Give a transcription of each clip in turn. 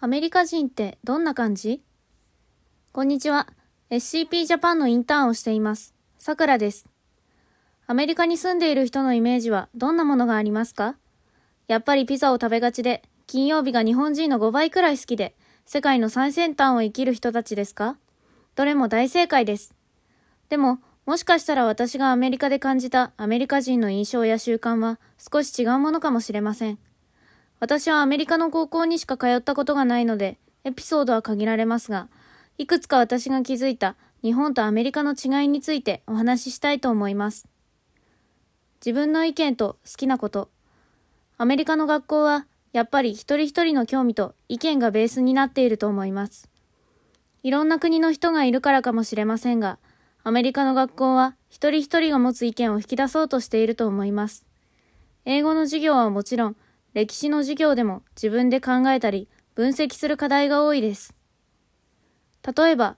アメリカ人ってどんな感じ？こんにちは。SCP ジャパンのインターンをしています。さくらです。アメリカに住んでいる人のイメージはどんなものがありますか？やっぱりピザを食べがちで、金曜日が日本人の5倍くらい好きで、世界の最先端を生きる人たちですか？どれも大正解です。でも、もしかしたら私がアメリカで感じたアメリカ人の印象や習慣は少し違うものかもしれません。私はアメリカの高校にしか通ったことがないので、エピソードは限られますが、いくつか私が気づいた日本とアメリカの違いについてお話ししたいと思います。自分の意見と好きなこと。アメリカの学校はやっぱり一人一人の興味と意見がベースになっていると思います。いろんな国の人がいるからかもしれませんが、アメリカの学校は一人一人が持つ意見を引き出そうとしていると思います。英語の授業はもちろん、歴史の授業でも自分で考えたり分析する課題が多いです。例えば、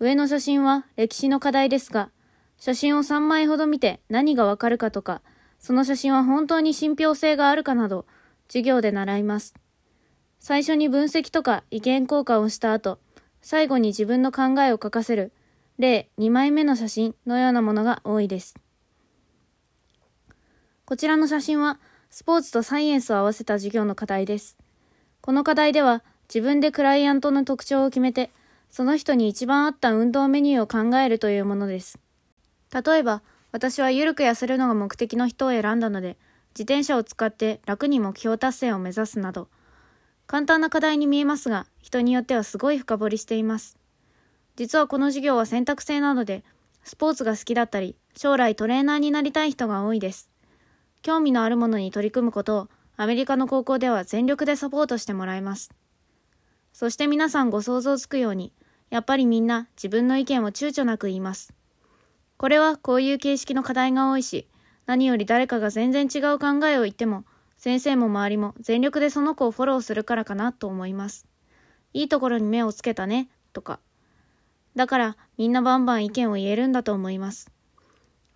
上の写真は歴史の課題ですが、写真を3枚ほど見て何がわかるかとか、その写真は本当に信憑性があるかなど、授業で習います。最初に分析とか意見交換をした後、最後に自分の考えを書かせる、例2枚目の写真のようなものが多いです。こちらの写真はスポーツとサイエンスを合わせた授業の課題です。この課題では自分でクライアントの特徴を決めて、その人に一番合った運動メニューを考えるというものです。例えば、私は緩く痩せるのが目的の人を選んだので、自転車を使って楽に目標達成を目指すなど、簡単な課題に見えますが、人によってはすごい深掘りしています。実はこの授業は選択制なので、スポーツが好きだったり、将来トレーナーになりたい人が多いです。興味のあるものに取り組むことをアメリカの高校では全力でサポートしてもらいます。そして皆さんご想像つくように、やっぱりみんな自分の意見を躊躇なく言います。これはこういう形式の課題が多いし、何より誰かが全然違う考えを言っても、先生も周りも全力でその子をフォローするからかなと思います。いいところに目をつけたね、とか。だからみんなバンバン意見を言えるんだと思います。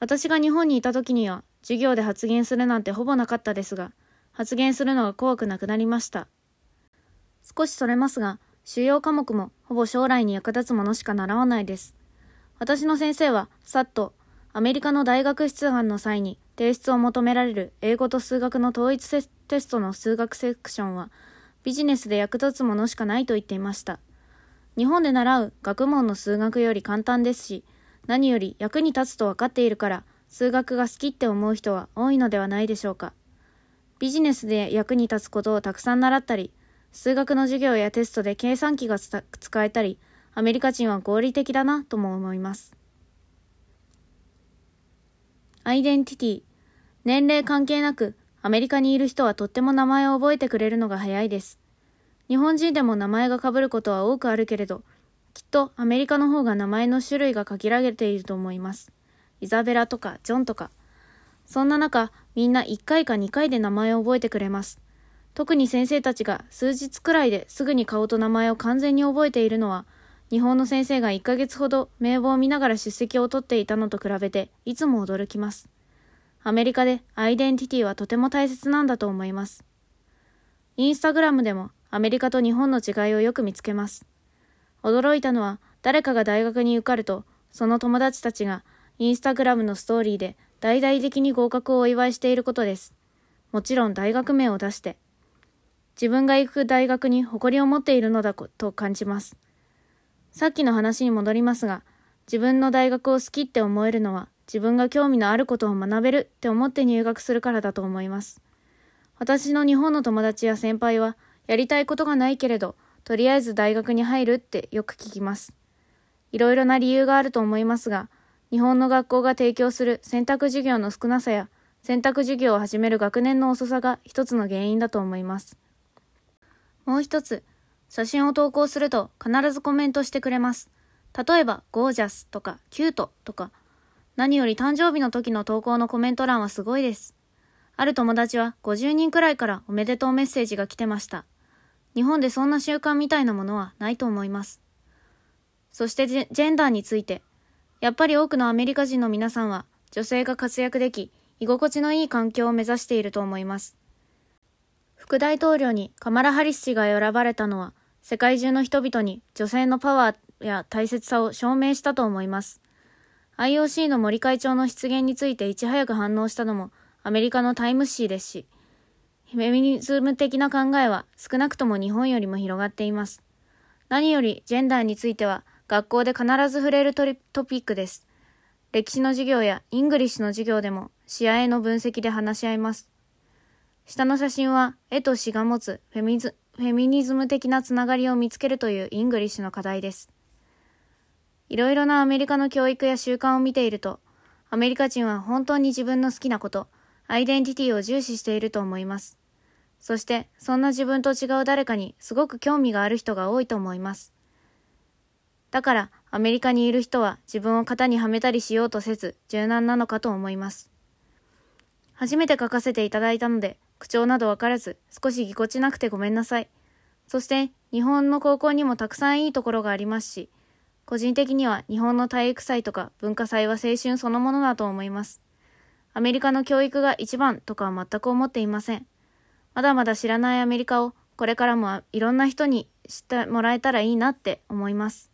私が日本にいた時には授業で発言するなんてほぼなかったですが、発言するのが怖くなくなりました。少しそれますが、主要科目もほぼ将来に役立つものしか習わないです。私の先生は、さっと、アメリカの大学出願の際に提出を求められる英語と数学の統一テストの数学セクションは、ビジネスで役立つものしかないと言っていました。日本で習う学問の数学より簡単ですし、何より役に立つと分かっているから、数学が好きって思う人は多いのではないでしょうか。ビジネスで役に立つことをたくさん習ったり、数学の授業やテストで計算機が使えたり、アメリカ人は合理的だなとも思います。アイデンティティ。年齢関係なく、アメリカにいる人はとっても名前を覚えてくれるのが早いです。日本人でも名前が被ることは多くあるけれど、きっとアメリカの方が名前の種類が限られていると思います。イザベラとかジョンとか。そんな中、みんな1回か2回で名前を覚えてくれます。特に先生たちが数日くらいですぐに顔と名前を完全に覚えているのは、日本の先生が1ヶ月ほど名簿を見ながら出席を取っていたのと比べて、いつも驚きます。アメリカでアイデンティティはとても大切なんだと思います。インスタグラムでもアメリカと日本の違いをよく見つけます。驚いたのは、誰かが大学に受かると、その友達たちがインスタグラムのストーリーで大々的に合格をお祝いしていることです。もちろん大学名を出して。自分が行く大学に誇りを持っているのだと感じます。さっきの話に戻りますが、自分の大学を好きって思えるのは自分が興味のあることを学べるって思って入学するからだと思います。私の日本の友達や先輩はやりたいことがないけれど、とりあえず大学に入るってよく聞きます。いろいろな理由があると思いますが、日本の学校が提供する選択授業の少なさや、選択授業を始める学年の遅さが一つの原因だと思います。もう一つ、写真を投稿すると必ずコメントしてくれます。例えば、ゴージャスとか、キュートとか、何より誕生日の時の投稿のコメント欄はすごいです。ある友達は50人くらいからおめでとうメッセージが来てました。日本でそんな習慣みたいなものはないと思います。そしてジェンダーについて、やっぱり多くのアメリカ人の皆さんは女性が活躍でき、居心地のいい環境を目指していると思います。副大統領にカマラ・ハリス氏が選ばれたのは、世界中の人々に女性のパワーや大切さを証明したと思います。IOC の森会長の失言についていち早く反応したのもアメリカのタイム誌ですし、フェミニズム的な考えは少なくとも日本よりも広がっています。何よりジェンダーについては学校で必ず触れるトピックです。歴史の授業や English の授業でも試合の分析で話し合います。下の写真は絵と詩が持つフェミズフェミニズム的なつながりを見つけるという English の課題です。いろいろなアメリカの教育や習慣を見ていると、アメリカ人は本当に自分の好きなこと、アイデンティティを重視していると思います。そして、そんな自分と違う誰かにすごく興味がある人が多いと思います。だから、アメリカにいる人は自分を型にはめたりしようとせず、柔軟なのかと思います。初めて書かせていただいたので、口調などわからず、少しぎこちなくてごめんなさい。そして、日本の高校にもたくさんいいところがありますし、個人的には日本の体育祭とか文化祭は青春そのものだと思います。アメリカの教育が一番とかは全く思っていません。まだまだ知らないアメリカをこれからもいろんな人に知ってもらえたらいいなって思います。